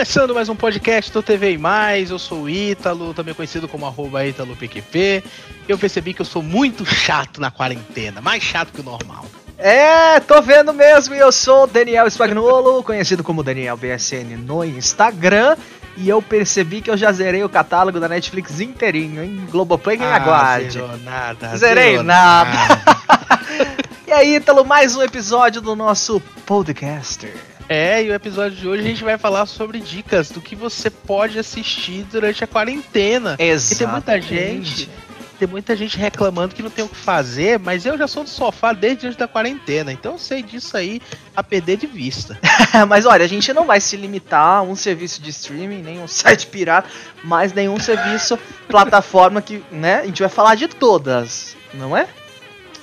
Começando mais um podcast do TV e Mais, eu sou o Ítalo, também conhecido como arroba ItaloPQP. Eu percebi que eu sou muito chato na quarentena, mais chato que o normal. É, tô vendo mesmo, eu sou o Daniel Spagnolo, conhecido como Daniel BSN no Instagram. E eu percebi que eu já zerei o catálogo da Netflix inteirinho, hein? Globoplay quem Ah, aguarde. zerou nada. Zerei zerou nada. E aí, Ítalo, mais um episódio do nosso podcaster. É, e o episódio de hoje a gente vai falar sobre dicas do que você pode assistir durante a quarentena. E tem muita gente, tem muita gente reclamando que não tem o que fazer, mas eu já sou do sofá desde antes da quarentena, então eu sei disso aí a perder de vista. Mas olha, a gente não vai se limitar a um serviço de streaming, nem um site pirata, mas nenhum serviço, plataforma que, né? A gente vai falar de todas, não é?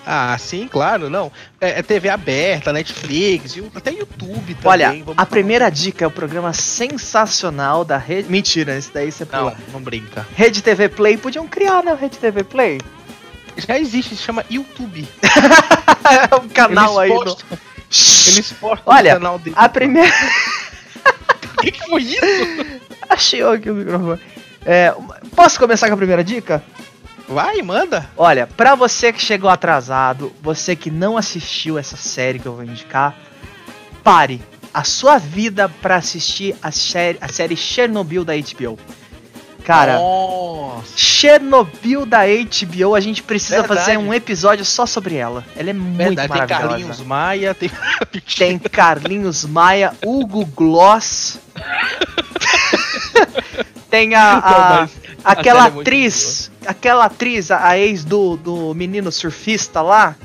Ah, sim, claro, não. É, é TV aberta, Netflix, até YouTube também. Olha, vamos a falar. primeira dica é o programa sensacional da Rede. Mentira, esse daí você Não, pula. não brinca. Rede TV Play, podiam criar, né? Rede TV Play. Já existe, se chama YouTube. É um canal aí Eles no. postam- Eles postam Olha, no canal dele. A primeira. O que, que foi isso? Achei aqui o microfone. É, posso começar com a primeira dica? Vai, manda. Olha, pra você que chegou atrasado, você que não assistiu essa série que eu vou indicar, pare a sua vida pra assistir a série, a série Chernobyl da HBO. Cara, Nossa. Chernobyl da HBO, a gente precisa Verdade. fazer um episódio só sobre ela. Ela é muito Verdade, tem maravilhosa. Carlinhos Maia, tem. Tem Carlinhos Maia, Hugo Gloss. Tem a, a- aquela é atriz, aquela atriz, a, a ex do, do menino surfista lá,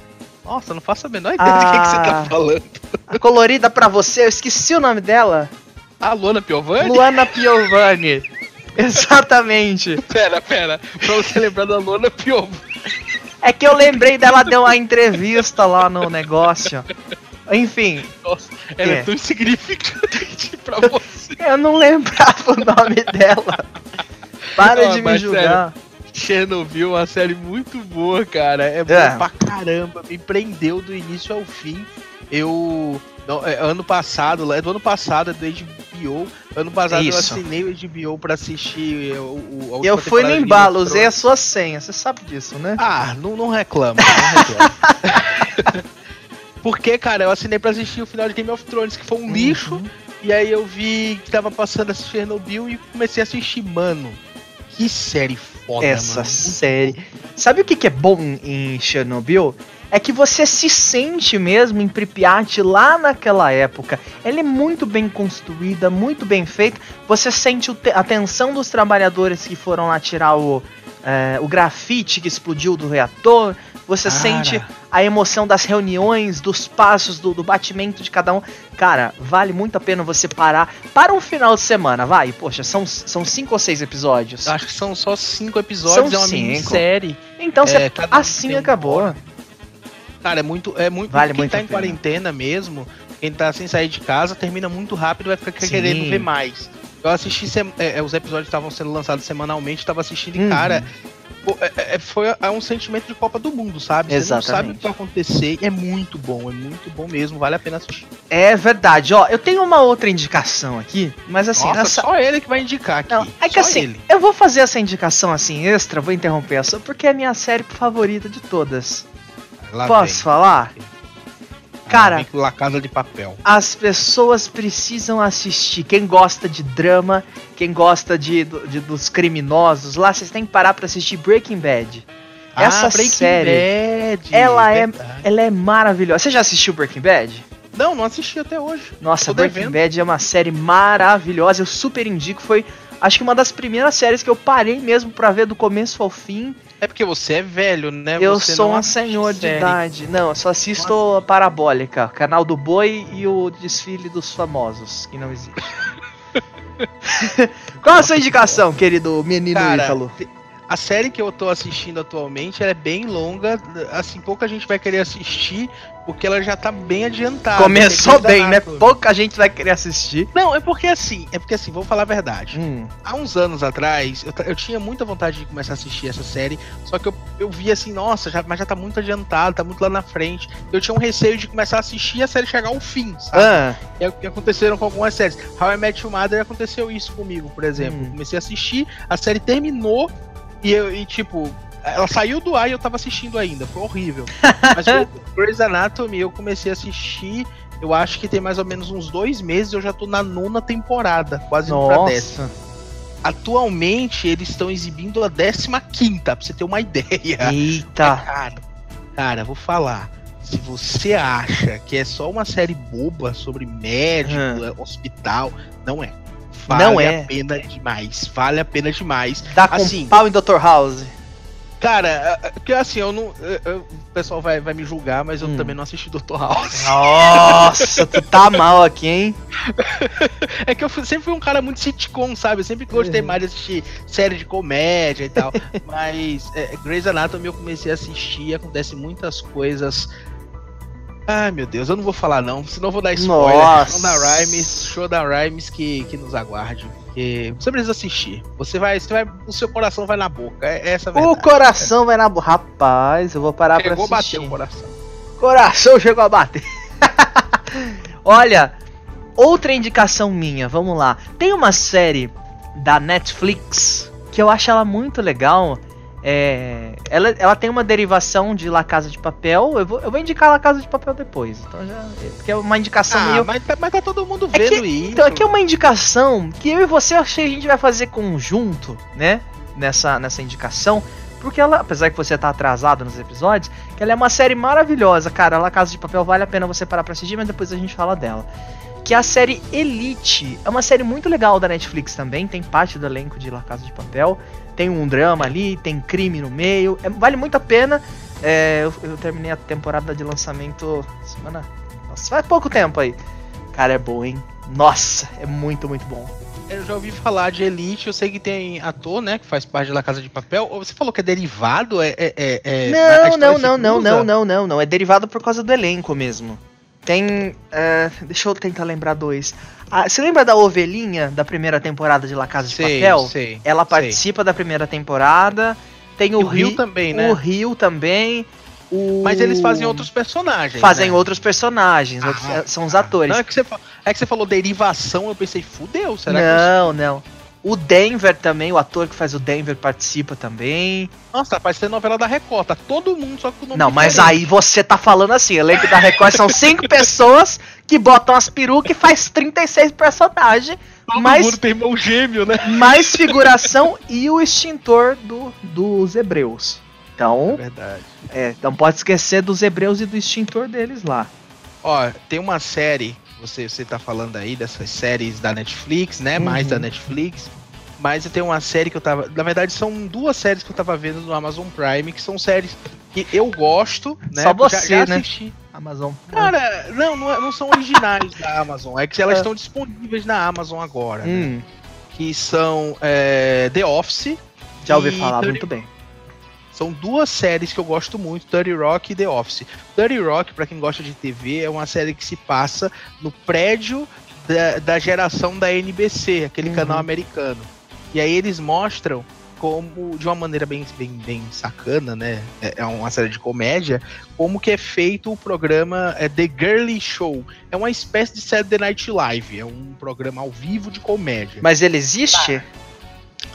Nossa, não faço a menor ideia de quem que você tá Ah. falando. a colorida pra você, eu esqueci o nome dela. A Luana Piovani? Luana Piovani. Exatamente. Pera, pera. Pra você lembrar da Luana Piovani. É que eu lembrei dela deu uma entrevista lá no negócio. Enfim, Nossa, ela é, É. tão insignificante pra você. eu não lembrava o nome dela. Para Ah, de me julgar. Chernobyl é uma série muito boa, cara. É, É. boa pra caramba. Me prendeu do início ao fim. Eu. não, é, ano passado, lá- é do ano passado, é do HBO. Ano passado Isso. eu assinei o HBO pra assistir o, o, a última Eu fui no embalo, usei a sua senha, você sabe disso, né? Ah, não, não reclama, não reclama. Porque, cara, eu assinei pra assistir o final de Game of Thrones, que foi um lixo. Uhum. E aí eu vi que tava passando esse Chernobyl e comecei a assistir. Mano, que série foda, Essa mano. série. Sabe o que, que é bom em Chernobyl? É que você se sente mesmo em Pripyat lá naquela época. Ela é muito bem construída, muito bem feita. Você sente a tensão dos trabalhadores que foram lá tirar o, é, o grafite que explodiu do reator. Você Cara. sente a emoção das reuniões, dos passos, do, do batimento de cada um. Cara, vale muito a pena você parar. Para um final de semana, vai. Poxa, são, são cinco ou seis episódios. Acho que são só cinco episódios, São é uma cinco. minissérie. Então É, você assim acabou. Cara, é muito. É muito Vale quem muito tá em quarentena mesmo, quem tá sem sair de casa, termina muito rápido vai ficar Sim. querendo ver mais. Eu assisti, é, é, os episódios estavam sendo lançados semanalmente, tava assistindo e, Uhum. cara. Pô, é- é- foi é um sentimento de Copa do Mundo, sabe? Você não sabe o Exatamente. que vai acontecer. e É muito bom, é muito bom mesmo, vale a pena assistir. É verdade, ó. Eu tenho uma outra indicação aqui, mas assim, Nossa, nessa. só ele que vai indicar aqui. Não, é que só assim, ele. eu vou fazer essa indicação assim extra, vou interromper a sua, porque é a minha série favorita de todas. Lá Posso vem. falar? Cara, La Casa de Papel. as pessoas precisam assistir. Quem gosta de drama, quem gosta de, de- dos criminosos, lá vocês têm que parar pra assistir Breaking Bad. Essa Ah, Breaking série, Bad, ela é- verdade. Ela é maravilhosa. Você já assistiu Breaking Bad? Não, não assisti até hoje. Nossa, Breaking devendo. Bad é uma série maravilhosa. Eu super indico. Foi, acho que uma das primeiras séries que eu parei mesmo pra ver do começo ao fim. É porque você é velho, né? eu Você sou um senhor de série. idade. Não, eu só assisto a Parabólica, canal do Boi e o desfile dos famosos, que não existe. Qual a sua indicação, querido menino Cara, Ítalo? A série que eu tô assistindo atualmente é bem longa, assim, pouca gente vai querer assistir, porque ela já tá bem adiantada. Começou bem, né? Pouca gente vai querer assistir. Não, é porque assim, é porque assim, vou falar a verdade. Hum. Há uns anos atrás, eu, eu, tinha muita vontade de começar a assistir essa série, só que eu, eu vi assim, nossa, já, mas já tá muito adiantada, tá muito lá na frente. Eu tinha um receio de começar a assistir e a série chegar ao fim, sabe? Ah. É o que aconteceram com algumas séries. How I Met Your Mother aconteceu isso comigo, por exemplo. Hum. Comecei a assistir, a série terminou e, eu, e tipo, ela saiu do ar e eu tava assistindo ainda. Foi horrível. Mas o Grey's Anatomy eu comecei a assistir. Eu acho que tem mais ou menos uns dois meses. Eu já tô na nona temporada, quase Nossa. pra décima. Atualmente eles estão exibindo a décima quinta, pra você ter uma ideia. Eita! cara, cara, vou falar. Se você acha que é só uma série boba sobre médico, hum. hospital, não é. Vale não é. a pena demais. Vale a pena demais. Dá com assim, pau em Dr. House. Cara, é, é, porque assim, eu não. Eu, o pessoal vai, vai me julgar, mas eu hum. também não assisti Dr. House. Nossa, tu tá mal aqui, hein? é que eu sempre fui um cara muito sitcom, sabe? Eu sempre gostei uhum. mais de assistir série de comédia e tal. mas é, Grey's Anatomy eu comecei a assistir, acontece muitas coisas Ai meu Deus, eu não vou falar não, senão eu vou dar spoiler. Nossa. Show da Rhymes, show da Rhymes que, que nos aguarde. Porque você precisa assistir. Você vai, você vai. O seu coração vai na boca. É, é essa a verdade. O coração vai na boca. Rapaz, eu vou parar chegou pra assistir. Chegou a bater o coração. Coração chegou a bater. Olha, outra indicação minha, vamos lá. Tem uma série da Netflix que eu acho ela muito legal é, ela, ela tem uma derivação de La Casa de Papel. Eu vou, eu vou indicar La Casa de Papel depois. Então já, porque é uma indicação ah, meio. Mas, tá, mas tá todo mundo vendo é que, isso. Então, aqui é uma indicação que eu e você achei que a gente vai fazer conjunto, né? Nessa, nessa indicação. Porque ela, apesar que você tá atrasado nos episódios, que ela é uma série maravilhosa, cara. La Casa de Papel vale a pena você parar pra assistir, mas depois a gente fala dela. Que é a série Elite. É uma série muito legal da Netflix também, tem parte do elenco de La Casa de Papel tem um drama ali, tem crime no meio. É, vale muito a pena. É, eu, eu, terminei a temporada de lançamento semana. Nossa, faz pouco tempo aí. Cara, é bom, hein? Nossa, é muito, muito bom. Eu já ouvi falar de Elite, eu sei que tem ator, né, que faz parte da Casa de Papel. Você falou que é derivado? É, é, é, é não, não, não, não, não, não, não, não. É derivado por causa do elenco mesmo. Tem. Uh, deixa eu tentar lembrar dois. Ah, você lembra da ovelhinha da primeira temporada de La Casa de sei, Papel? Sei, Ela participa sei. da primeira temporada. Tem o, Rio também, né? O Rio também. O... Mas eles fazem outros personagens. Fazem né? outros personagens, ah, outros, eh, são os atores. Não, é, que você, é que você falou derivação, eu pensei, fudeu, será não, que. Não, não. O Denver também, o ator que faz o Denver participa também. Nossa, tá parecendo novela da Record, tá todo mundo só com o nome Não, mas aí você tá falando assim, elenco da Record são cinco pessoas que botam as perucas e faz 36 personagens. Todo mais, mundo tem irmão gêmeo, né? Mais figuração e o extintor do, dos hebreus. Então, é verdade. É, não pode esquecer dos hebreus e do extintor deles lá. Ó, tem uma série você, você tá falando aí dessas séries da Netflix, né? Uhum. Mais da Netflix. Mas eu tenho uma série que eu tava. Na verdade, são duas séries que eu tava vendo no Amazon Prime, que são séries que eu gosto, né? Só você, já, já né? Amazon. Cara, não, não, é, não são originais da Amazon. É que elas é. estão disponíveis na Amazon agora, né? hum. né? Que são é, The Office. Já ouvi falar muito bem. São duas séries que eu gosto muito, Dirty Rock e The Office. Dirty Rock, para quem gosta de TV, é uma série que se passa no prédio da, da geração da NBC, aquele uhum. canal americano. E aí eles mostram como, de uma maneira bem, bem, bem sacana, né? É, é uma série de comédia, como que é feito o programa é, The Girly Show. É uma espécie de Saturday Night Live, é um programa ao vivo de comédia. Mas ele existe? Tá.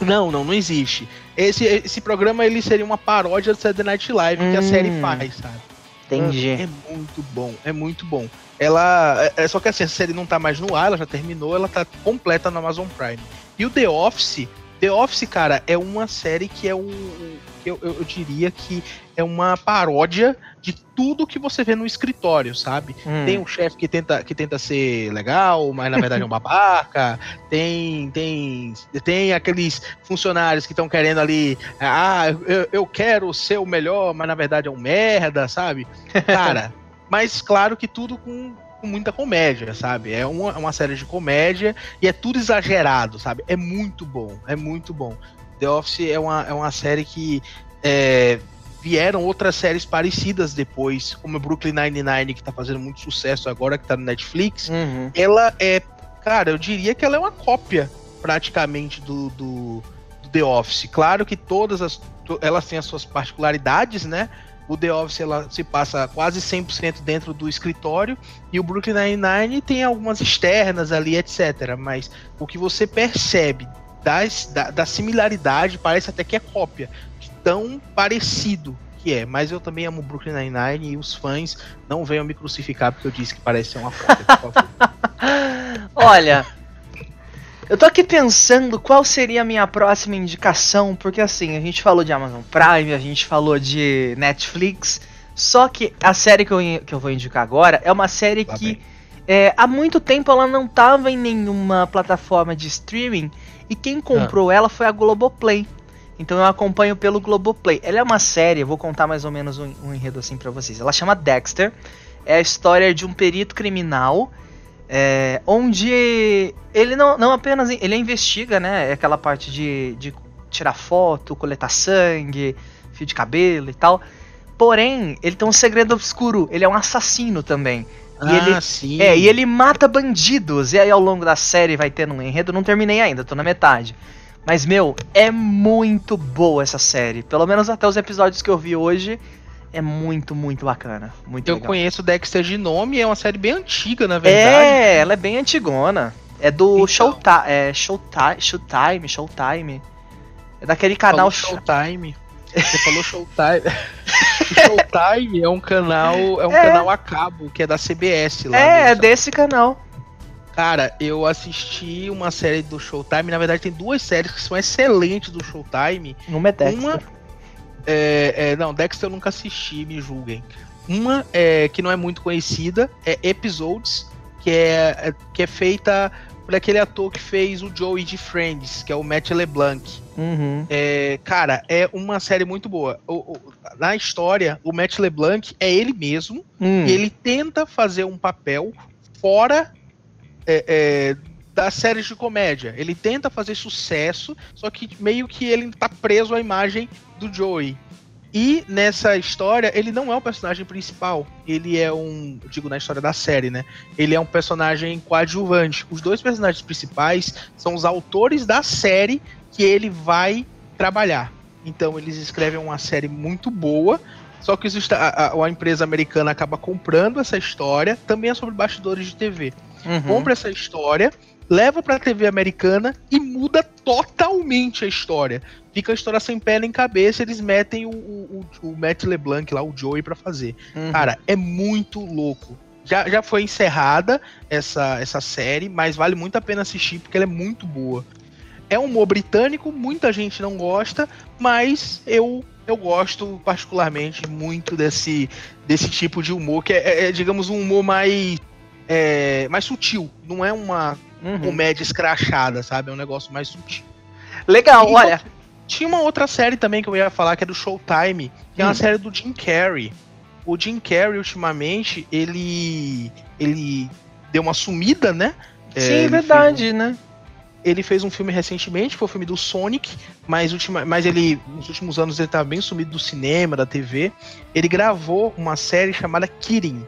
Não, não, não existe. Esse, esse programa ele seria uma paródia do Saturday Night Live hum, que a série hum. faz, sabe? Entendi. É muito bom, é muito bom. Ela. É, é, só que assim, a série não tá mais no ar, ela já terminou, ela tá completa no Amazon Prime. E o The Office, The Office, cara, é uma série que é um. Eu, eu, eu, diria que é uma paródia de tudo que você vê no escritório, sabe? Hum. Tem um chefe que tenta, que tenta ser legal, mas na verdade é um babaca. tem, tem, tem aqueles funcionários que estão querendo ali. Ah, eu, eu quero ser o melhor, mas na verdade é um merda, sabe? Cara, mas claro que tudo com com muita comédia, sabe? É uma, uma série de comédia e é tudo exagerado, sabe? É muito bom, é muito bom. The Office é uma, é uma série que é, vieram outras séries parecidas depois, como Brooklyn Nine-Nine, que tá fazendo muito sucesso agora, que tá no Netflix. Uhum. Ela é, cara, eu diria que ela é uma cópia praticamente do, do, do The Office. Claro que todas as. Elas têm as suas particularidades, né? O The Office ela se passa quase 100% dentro do escritório e o Brooklyn Nine-Nine tem algumas externas ali, etc. Mas o que você percebe das, da, da similaridade parece até que é cópia, de tão parecido que é. Mas eu também amo Brooklyn Nine-Nine e os fãs não venham me crucificar porque eu disse que parece ser uma cópia, por favor. Olha, eu tô aqui pensando qual seria a minha próxima indicação, porque assim, a gente falou de Amazon Prime, a gente falou de Netflix, só que a série que eu, que eu vou indicar agora é uma série Lá que é, há muito tempo ela não tava em nenhuma plataforma de streaming e quem comprou ah. ela foi a Globoplay. Então eu acompanho pelo Globoplay. Ela é uma série, eu vou contar mais ou menos um, um enredo assim para vocês. Ela chama Dexter. É a história de um perito criminal é, onde ele não, não apenas ele investiga, né? Aquela parte de, de tirar foto, coletar sangue, fio de cabelo e tal. Porém, ele tem um segredo obscuro. Ele é um assassino também. E ah, ele, sim. É, e ele mata bandidos. E aí ao longo da série vai tendo um enredo. Não terminei ainda, tô na metade. Mas, meu, é muito boa essa série. Pelo menos até os episódios que eu vi hoje é muito, muito bacana. Muito Eu legal. conheço Dexter de nome, é uma série bem antiga, na verdade. É, ela é bem antigona. É do então. Showtime, é Showtime, Showtime, Showtime. É daquele canal Showtime. Você falou Showtime. Showtime é um canal, é um é. canal a cabo que é da CBS lá. É, é desse canal. Cara, eu assisti uma série do Showtime. Na verdade, tem duas séries que são excelentes do Showtime. Uma é Dexter. Uma é, é, não, Dexter eu nunca assisti, me julguem. Uma é, que não é muito conhecida é Episodes, que é, é, que é feita por aquele ator que fez o Joey de Friends, que é o Matt LeBlanc. Uhum. É, cara, é uma série muito boa. O, o, na história, o Matt LeBlanc é ele mesmo hum. e ele tenta fazer um papel fora é, é, das séries de comédia. Ele tenta fazer sucesso, só que meio que ele tá preso à imagem do Joey. E nessa história, ele não é o personagem principal. Ele é um. Digo na história da série, né? Ele é um personagem coadjuvante. Os dois personagens principais são os autores da série que ele vai trabalhar. Então eles escrevem uma série muito boa. Só que a, a, a empresa americana acaba comprando essa história. Também é sobre bastidores de TV. Uhum. Compra essa história leva pra TV americana e muda totalmente a história. Fica a história sem pé nem cabeça, eles metem o, o, o Matt LeBlanc lá, o Joey, para fazer. Uhum. Cara, é muito louco. Já, já foi encerrada essa, essa série, mas vale muito a pena assistir porque ela é muito boa. É um humor britânico, muita gente não gosta, mas eu eu gosto particularmente muito desse, desse tipo de humor, que é, é, é digamos, um humor mais, é, mais sutil. Não é uma uhum. comédia escrachada, sabe? É um negócio mais sutil. Legal, e, olha. Tinha uma outra série também que eu ia falar, que é do Showtime, que hum. é uma hum. série do Jim Carrey. O Jim Carrey, ultimamente, ele. ele deu uma sumida, né? Sim, é, verdade, né? Ele fez um filme recentemente, foi o filme do Sonic, mas, ultima, mas ele, nos últimos anos, ele estava bem sumido do cinema, da TV. Ele gravou uma série chamada Kirin,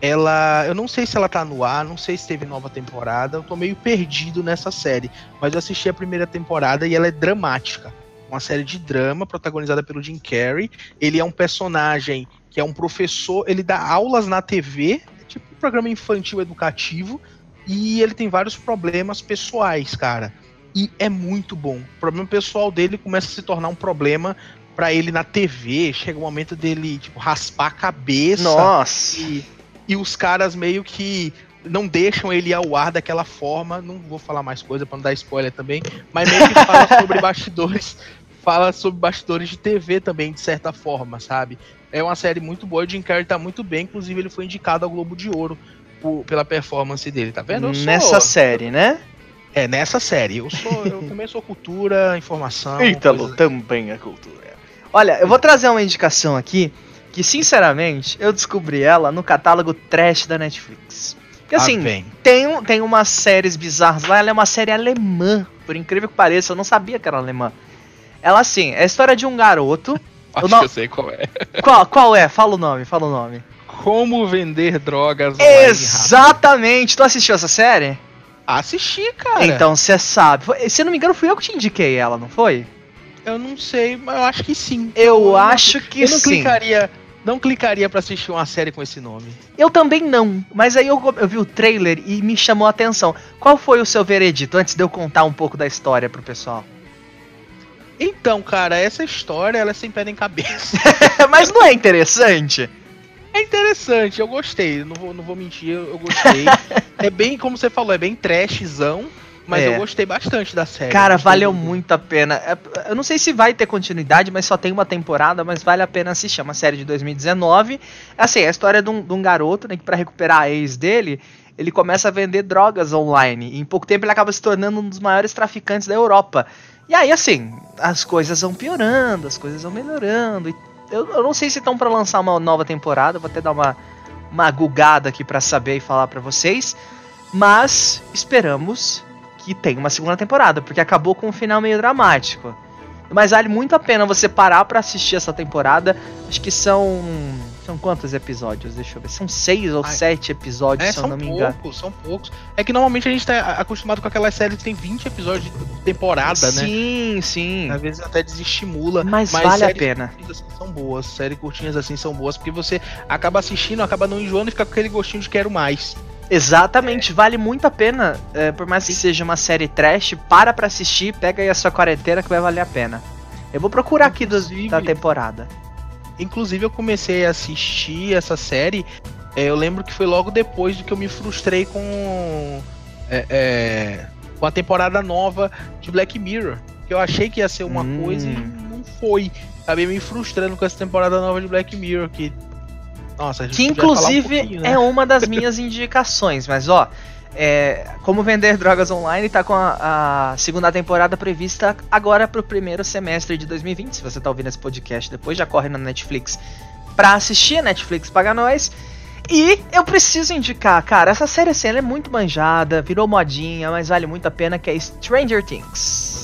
ela. Eu não sei se ela tá no ar, não sei se teve nova temporada, eu tô meio perdido nessa série. Mas eu assisti a primeira temporada e ela é dramática. Uma série de drama protagonizada pelo Jim Carrey. Ele é um personagem que é um professor, ele dá aulas na TV, tipo um programa infantil educativo, e ele tem vários problemas pessoais, cara. E é muito bom. O problema pessoal dele começa a se tornar um problema para ele na TV. Chega o um momento dele, tipo, raspar a cabeça. Nossa! E e os caras meio que não deixam ele ao ar daquela forma. Não vou falar mais coisa para não dar spoiler também, mas meio que fala sobre bastidores, fala sobre bastidores de TV também, de certa forma, sabe? É uma série muito boa, o Jim Carrey tá muito bem, inclusive ele foi indicado ao Globo de Ouro por, pela performance dele, tá vendo? Sou... Nessa série, né? É, nessa série. Eu sou, eu também sou cultura, informação. Ítalo coisa... também é cultura. Olha, eu vou trazer uma indicação aqui que sinceramente eu descobri ela no catálogo trash da Netflix. Que assim, ah, tem, tem umas séries bizarras lá, ela é uma série alemã, por incrível que pareça, eu não sabia que era alemã. Ela, assim, é a história de um garoto. Acho no... que eu sei qual é. Qual, qual é? Fala o nome, fala o nome. Como vender drogas Exatamente! Tu assistiu essa série? Assisti, cara. Então você sabe. Se não me engano, fui eu que te indiquei ela, não foi? Eu não sei, mas eu acho que sim. Eu, eu acho que eu não sim. clicaria, não clicaria para assistir uma série com esse nome. Eu também não, mas aí eu, eu, vi o trailer e me chamou a atenção. Qual foi o seu veredito antes de eu contar um pouco da história pro pessoal? Então, cara, essa história ela é sem pé nem cabeça. mas não é interessante? É interessante, eu gostei, não vou, não vou mentir, eu gostei. é bem, como você falou, é bem trashzão. Mas é. eu gostei bastante da série. Cara, valeu muito a pena. É, eu não sei se vai ter continuidade, mas só tem uma temporada, mas vale a pena assistir. É uma série de 2019. Assim, é a história de um, de um garoto, né, que pra recuperar a ex dele, ele começa a vender drogas online. E em pouco tempo ele acaba se tornando um dos maiores traficantes da Europa. E aí, assim, as coisas vão piorando, as coisas vão melhorando. Eu, eu não sei se estão para lançar uma nova temporada, vou até dar uma, uma gugada aqui para saber e falar para vocês. Mas esperamos que tem uma segunda temporada, porque acabou com um final meio dramático. Mas vale muito a pena você parar para assistir essa temporada. Acho que são. São quantos episódios? Deixa eu ver. São seis ou Ai, sete episódios, é, se eu não me engano. São poucos, são poucos. É que normalmente a gente tá acostumado com aquelas séries que tem 20 episódios de temporada, sim, né? Sim, sim. Às vezes até desestimula. Mas, mas vale a pena. Assim são boas. Séries curtinhas assim são boas, porque você acaba assistindo, acaba não enjoando e fica com aquele gostinho de quero mais. Exatamente, vale muito a pena, é, por mais que seja uma série trash, para pra assistir, pega aí a sua quarentena que vai valer a pena. Eu vou procurar aqui do, da temporada. Inclusive eu comecei a assistir essa série, é, eu lembro que foi logo depois de que eu me frustrei com é, é, com a temporada nova de Black Mirror. Que eu achei que ia ser uma hum. coisa e não foi. Acabei me frustrando com essa temporada nova de Black Mirror, que nossa, que inclusive um né? é uma das minhas indicações, mas ó, é, como vender drogas online tá com a, a segunda temporada prevista agora para o primeiro semestre de 2020. Se você tá ouvindo esse podcast depois, já corre na Netflix pra assistir, a Netflix paga nós. E eu preciso indicar, cara, essa série assim, ela é muito manjada, virou modinha, mas vale muito a pena, que é Stranger Things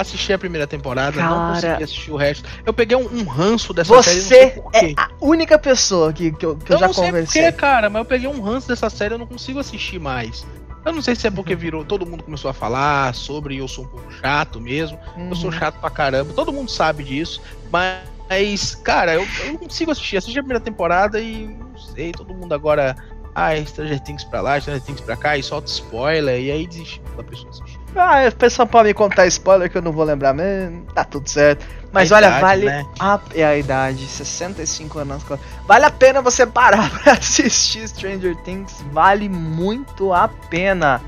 assisti a primeira temporada, Cara... não consegui assistir o resto. Eu peguei um, um ranço dessa Você série. Você é a única pessoa que, que eu, que eu, eu já não conversei. Sei cara, mas eu peguei um ranço dessa série, eu não consigo assistir mais. Eu não sei se é porque virou, todo mundo começou a falar sobre, eu sou um pouco chato mesmo. Uhum. Eu sou uhum. chato pra caramba, todo mundo sabe disso, mas, cara, eu, eu não consigo assistir. Assisti a primeira temporada e não sei, todo mundo agora. Ah, Stranger Things pra lá, Stranger Things pra cá, e solta spoiler, e aí desiste da pessoa assistir. Ah, o pessoal pode me contar spoiler que eu não vou lembrar mesmo. Tá tudo certo. Mas a olha, idade, vale. Né? A, é a idade, 65 anos. Vale a pena você parar pra assistir Stranger Things. Vale muito a pena.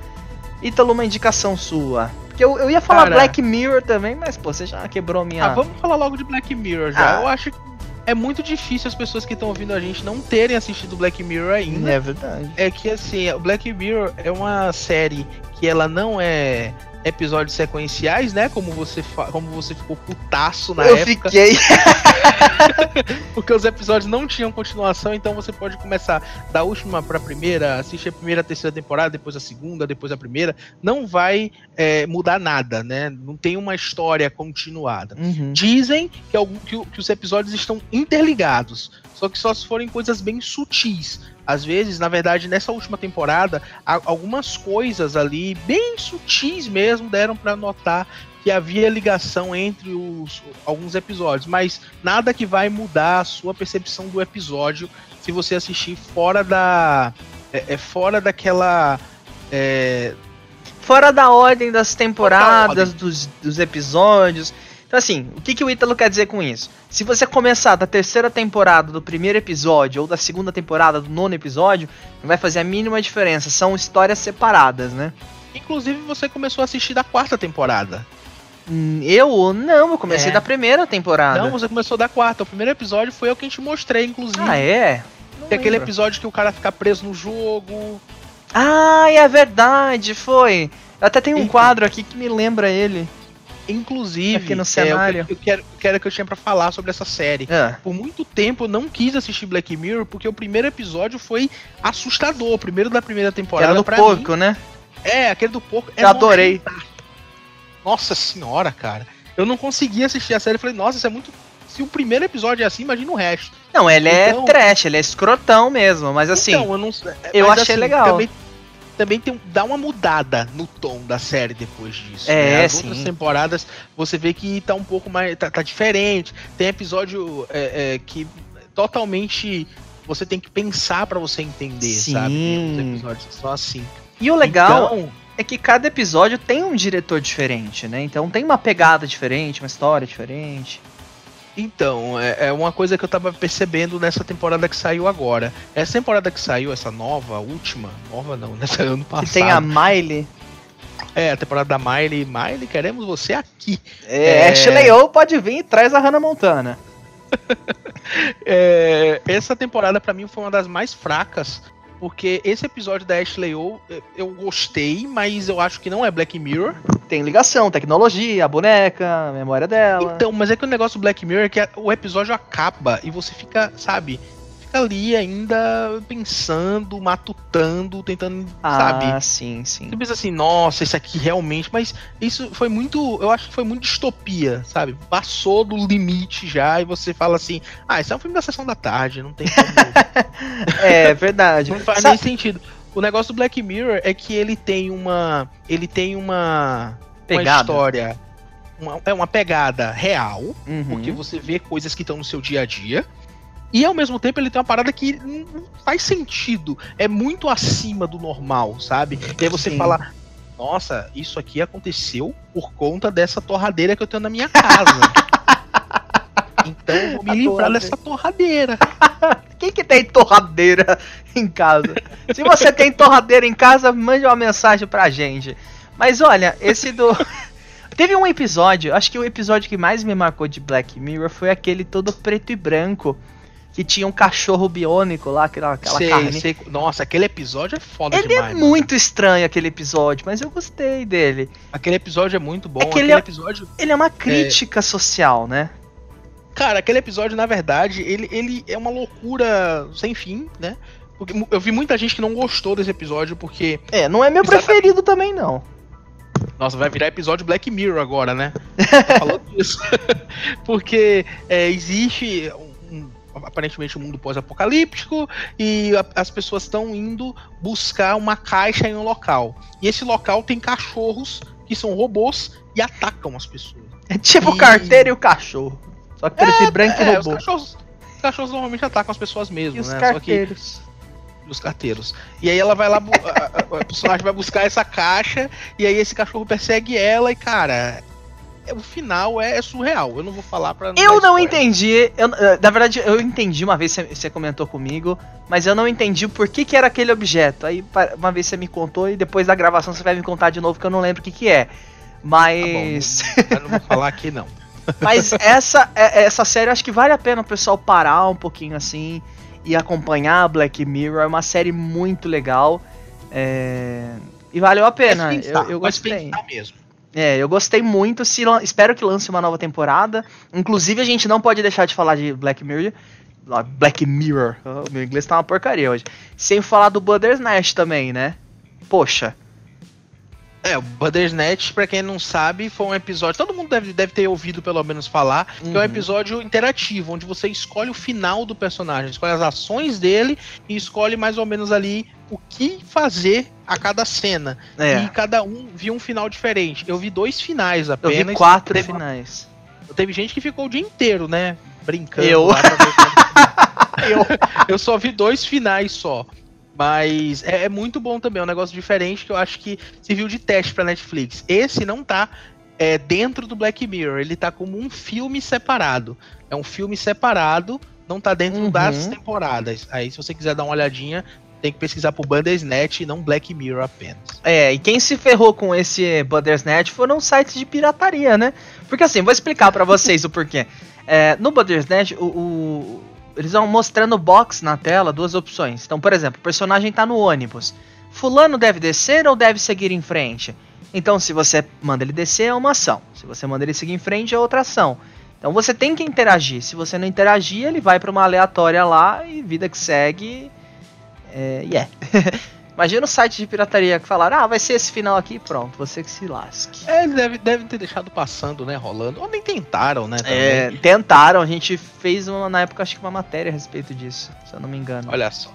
Ítalo, uma indicação sua. Porque eu, eu ia falar Cara, Black Mirror também, mas pô, você já quebrou minha. Ah, vamos falar logo de Black Mirror já. Ah. Eu acho que é muito difícil as pessoas que estão ouvindo a gente não terem assistido Black Mirror ainda. É verdade. É que assim, o Black Mirror é uma série que ela não é episódios sequenciais, né? Como você, como você ficou putaço na eu época. Eu fiquei. Porque os episódios não tinham continuação, então você pode começar da última pra primeira, assistir a primeira, a terceira temporada, depois a segunda, depois a primeira. Não vai é, mudar nada, né? Não tem uma história continuada. Uhum. Dizem que, algum, que, que os episódios estão interligados, só que só se forem coisas bem sutis às vezes, na verdade, nessa última temporada, algumas coisas ali, bem sutis mesmo, deram para notar que havia ligação entre os, alguns episódios, mas nada que vai mudar a sua percepção do episódio se você assistir fora da. É, é fora daquela. É, fora da ordem das temporadas, ordem. Dos, dos episódios. Então, assim, o que, que o Ítalo quer dizer com isso? Se você começar da terceira temporada do primeiro episódio ou da segunda temporada do nono episódio, não vai fazer a mínima diferença. São histórias separadas, né? Inclusive, você começou a assistir da quarta temporada. Hum, eu não, eu comecei é. da primeira temporada. Não, você começou da quarta. O primeiro episódio foi o que a gente mostrei, inclusive. Ah, é? Tem aquele episódio que o cara fica preso no jogo. Ah, é verdade, foi. Até tem um quadro aqui que me lembra ele. Inclusive, aqui no cenário. É, eu, eu, quero, eu quero que eu tinha para falar sobre essa série. É. Por muito tempo eu não quis assistir Black Mirror porque o primeiro episódio foi assustador. O primeiro da primeira temporada. Era do porco, mim. né? É, aquele do porco. É eu adorei. Nossa senhora, cara. eu não conseguia assistir a série. Eu falei, nossa, isso é muito. Se o primeiro episódio é assim, imagina o resto. Não, ele é então, é trash, ele é escrotão mesmo, mas assim. Então, eu, não, eu achei assim, legal. Também, também tem, dá uma mudada no tom da série depois disso. É, né? As sim. outras temporadas você vê que tá um pouco mais. tá, tá diferente. Tem episódio é, é, que totalmente você tem que pensar para você entender, sim. sabe? Tem episódios só assim. E o legal então, é que cada episódio tem um diretor diferente, né? Então tem uma pegada diferente, uma história diferente. Então, é, é, uma coisa que eu tava percebendo nessa temporada que saiu agora. Essa temporada que saiu, essa nova, última, nova não, nessa ano passado. Que tem a Miley. É, a temporada da Miley. Miley, queremos você aqui. É, é... Ashley O pode vir e traz a Hannah Montana. é, essa temporada para mim foi uma das mais fracas porque esse episódio da Ashley O eu gostei, mas eu acho que não é Black Mirror. Tem ligação, tecnologia, a boneca, a memória dela. Então, mas é que o negócio do Black Mirror é que o episódio acaba e você fica, sabe, ali ainda pensando, matutando, tentando, ah, sabe? Ah, sim, sim. Você pensa assim, nossa, isso aqui realmente. Mas isso foi muito. Eu acho que foi muito distopia, sabe? Passou do limite já e você fala assim, ah, isso é um filme da sessão da tarde, não tem como. é verdade. não faz sabe? nem sentido. O negócio do Black Mirror é que ele tem uma. Ele tem uma. Pegada. Uma história. Uma, é uma pegada real, uhum. porque você vê coisas que estão no seu dia a dia. E ao mesmo tempo ele tem uma parada que não faz sentido. É muito acima do normal, sabe? E aí você Sim. fala, nossa, isso aqui aconteceu por conta dessa torradeira que eu tenho na minha casa. então eu vou me a livrar dessa torradeira. Quem que tem torradeira em casa? Se você tem torradeira em casa, mande uma mensagem pra gente. Mas olha, esse do. Teve um episódio, acho que o episódio que mais me marcou de Black Mirror foi aquele todo preto e branco que tinha um cachorro biônico lá, aquela, aquela sei, carne. Sei. Nossa, aquele episódio é foda ele demais. É muito estranho, aquele episódio, mas eu gostei dele. Aquele episódio é muito bom. É aquele é, episódio... Ele é uma crítica é... social, né? Cara, aquele episódio, na verdade, ele, ele é uma loucura sem fim, né? Porque eu vi muita gente que não gostou desse episódio, porque. É, não é meu preferido também, não. Nossa, vai virar episódio Black Mirror agora, né? Falando isso. porque é, existe aparentemente um mundo pós-apocalíptico e a, as pessoas estão indo buscar uma caixa em um local. E esse local tem cachorros que são robôs e atacam as pessoas. É tipo e... carteiro e o cachorro. Só que preto é, e branco é, e robô. Os cachorros, os cachorros normalmente atacam as pessoas mesmo, e os né? Carteiros. Os carteiros. E aí ela vai lá, a, a, a personagem vai buscar essa caixa, e aí esse cachorro persegue ela, e cara, o final é, é, surreal. Eu não vou falar pra. Não eu não entendi. Eu, eh, na verdade, eu entendi uma vez você comentou comigo, mas eu não entendi por que, que era aquele objeto. Aí uma vez você me contou e depois da gravação você vai me contar de novo que eu não lembro o que, que é. Mas. Tá bom, eu não vou falar aqui não. mas essa, é, essa série acho que vale a pena o pessoal parar um pouquinho assim e acompanhar Black Mirror. É uma série muito legal. É... E valeu a pena. Pensar, eu, eu gostei. mesmo. É, eu gostei muito. Se, espero que lance uma nova temporada. Inclusive, a gente não pode deixar de falar de Black Mirror. Black Mirror. Oh, meu inglês tá uma porcaria hoje. Sem falar do Bandersnatch também, né? Poxa. É, o Bandersnatch, pra quem não sabe, foi um episódio. Todo mundo deve, deve ter ouvido pelo menos falar. Uhum. Que é um episódio interativo, onde você escolhe o final do personagem, escolhe as ações dele e escolhe mais ou menos ali o que fazer a cada cena. É. E cada um viu um final diferente. Eu vi dois finais apenas. Eu vi quatro teve, finais. Teve gente que ficou o dia inteiro, né? Brincando. Eu. eu, eu só vi dois finais só. Mas é, é, muito bom também, é um negócio diferente que eu acho que serviu de teste pra Netflix. Esse não tá é, dentro do Black Mirror, ele tá como um filme separado. É um filme separado, não tá dentro uhum. das temporadas. Aí, se você quiser dar uma olhadinha, tem que pesquisar por Bandersnatch e não Black Mirror apenas. É, e quem se ferrou com esse Bandersnatch foram sites de pirataria, né? Porque assim, vou explicar para vocês o porquê. É, no Bandersnatch, o, o, eles vão mostrando box na tela, duas opções. Então, por exemplo, o personagem tá no ônibus. Fulano deve descer ou deve seguir em frente? Então, se você manda ele descer, é uma ação. Se você manda ele seguir em frente, é outra ação. Então você tem que interagir. Se você não interagir, ele vai para uma aleatória lá e vida que segue é, yeah. Imagina o site de pirataria que falaram, ah, vai ser esse final aqui pronto, você que se lasque. É, eles devem, devem ter deixado passando, né, rolando. Ou nem tentaram, né? É, tentaram, a gente fez uma, na época, acho que uma matéria a respeito disso, se eu não me engano. Olha só.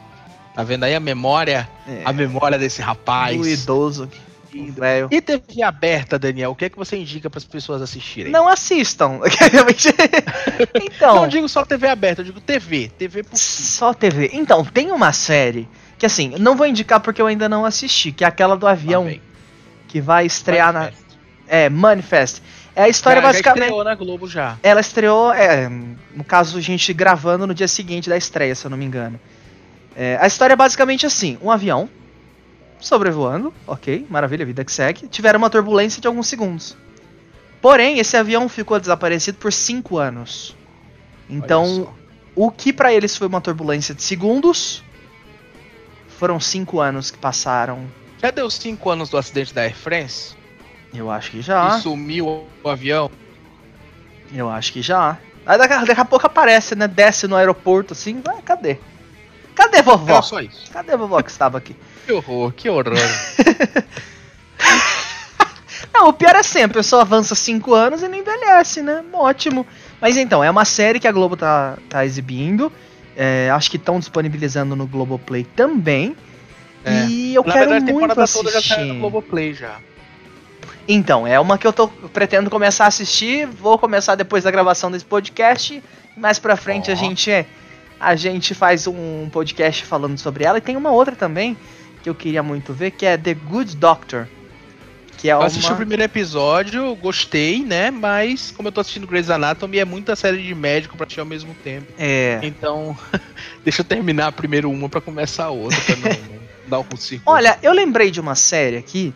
Tá vendo aí a memória? É. A memória desse rapaz. Do idoso. Velho. E TV aberta, Daniel, o que é que você indica para as pessoas assistirem? Não assistam. então. Não digo só TV aberta, eu digo TV. TV por Só TV. Então, tem uma série que assim, não vou indicar porque eu ainda não assisti, que é aquela do avião ah, que vai estrear Manifest. na. É, Manifest. É a história já, basicamente. Já estreou na Globo já. Ela estreou, é, no caso, a gente gravando no dia seguinte da estreia, se eu não me engano. É, a história é basicamente assim: um avião sobrevoando, ok, maravilha, vida que segue, tiveram uma turbulência de alguns segundos. Porém, esse avião ficou desaparecido por 5 anos. Então, o que para eles foi uma turbulência de segundos, foram 5 anos que passaram. Já deu 5 anos do acidente da Air France? Eu acho que já. E sumiu o avião? Eu acho que já. Aí daqui, daqui a pouco aparece, né? Desce no aeroporto assim, vai, cadê? Cadê vovó? Era só isso. Cadê a vovó que estava aqui? Que horror, que horror. não, o pior é sempre, a pessoa avança 5 anos e não envelhece, né? Ótimo. Mas então, é uma série que a Globo tá, tá exibindo. É, acho que estão disponibilizando no Globoplay também. É. E eu Na quero verdade, muito a assistir. Toda já tá no Globoplay já. Então, é uma que eu tô pretendo começar a assistir. Vou começar depois da gravação desse podcast. Mais pra frente oh. a gente a gente faz um podcast falando sobre ela. E tem uma outra também que eu queria muito ver, que é The Good Doctor. Que é eu uma... assisti o primeiro episódio, gostei, né? Mas como eu tô assistindo Grey's Anatomy, é muita série de médico pra assistir ao mesmo tempo. É. Então, deixa eu terminar primeiro uma para começar a outra, pra não, dar um circuito. Olha, eu lembrei de uma série aqui.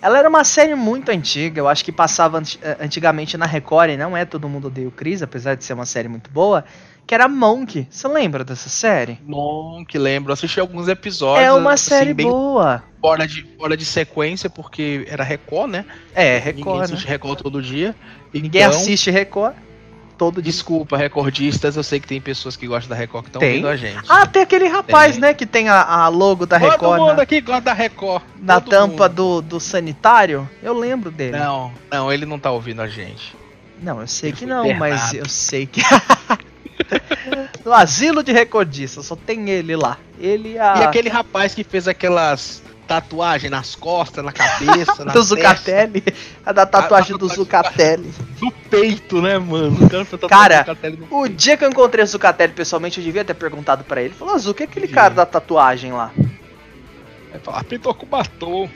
Ela era uma série muito antiga, eu acho que passava antigamente na Record, e não é Todo Mundo Odeia o Chris, apesar de ser uma série muito boa, que era Monk. Você lembra dessa série? Monk, lembro. Assisti alguns episódios. É uma assim, série boa. Fora de, fora de sequência, porque era Record, né? É, Record. Ninguém assiste né? Record todo dia. Ninguém então, assiste Record todo dia. Desculpa, recordistas, eu sei que tem pessoas que gostam da Record que estão ouvindo a gente. Ah, tem aquele rapaz, tem. né, que tem a, a logo da Todo Record. Todo mundo na, aqui gosta da Record. Na tampa do, do sanitário. Eu lembro dele. Não, não, ele não tá ouvindo a gente. Não, eu sei ele que não, mas eu sei que. no asilo de recordista, só tem ele lá. Ele a... E aquele rapaz que fez aquelas tatuagens nas costas, na cabeça, na Do Zucatelli. A da tatuagem a, do Zucatelli. Do peito, né, mano? Cara, o dia que eu encontrei o Zucatelli pessoalmente, eu devia ter perguntado para ele. Falou, Azul, que é aquele cara da tatuagem lá? É, falar, pintou com batom.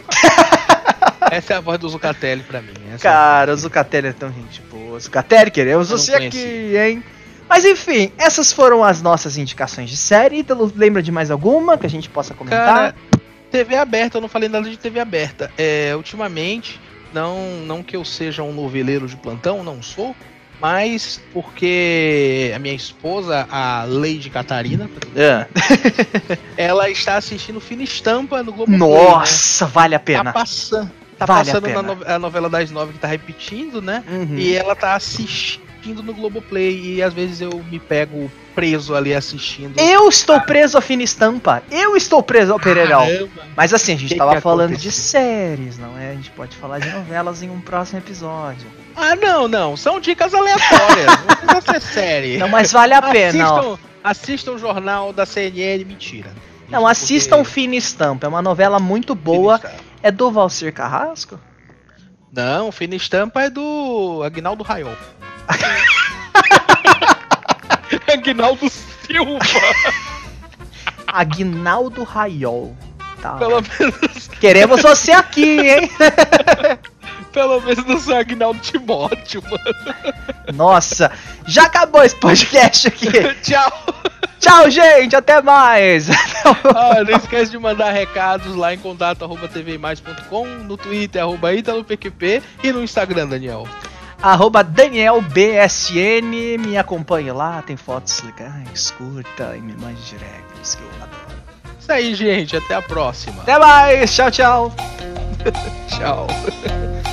Essa é a voz do Zucatelli pra mim. Cara, é o Zucatelli é tão gente boa. Zucatelli, queremos você aqui, hein? Mas enfim, essas foram as nossas indicações de série. Então, lembra de mais alguma que a gente possa comentar? Cara, TV aberta, eu não falei nada de TV aberta. É, ultimamente, não, não que eu seja um noveleiro de plantão, não sou, mas porque a minha esposa, a Lady Catarina, é. ela está assistindo Fina Estampa no Globo. Nossa, né? vale a pena. Tá passando, tá vale passando a, no, a, novela das nove que tá repetindo, né? Uhum. E ela tá assistindo assistindo no Globoplay e às vezes eu me pego preso ali assistindo. Eu estou preso a fina estampa. Eu estou preso ao Pereiral. Mas assim, a gente que tava que falando aconteceu? de séries, não é? A gente pode falar de novelas em um próximo episódio. Ah, não, não. São dicas aleatórias. não precisa ser série. Não, mas vale a pena. Assistam, assistam o jornal da CNN, mentira. Não, assistam porque... Fina Estampa. É uma novela muito boa. É do Valcir Carrasco? Não, Fina Estampa é do Agnaldo Raiol. Aguinaldo Silva. Aguinaldo Raiol. Tá. Pelo menos. Queremos você aqui, hein? Pelo menos não sou Agnaldo Timóteo, mano. Nossa, já acabou esse podcast aqui. Tchau. Tchau, gente. Até mais. ah, não esquece de mandar recados lá em contato arroba tvmais.com, no Twitter arroba ItaloPQP e no Instagram, Daniel arroba DanielBSN, me acompanhe lá, tem fotos legais, curta e me mande directs que eu adoro. Isso aí, gente, até a próxima. Até mais, tchau, tchau. tchau.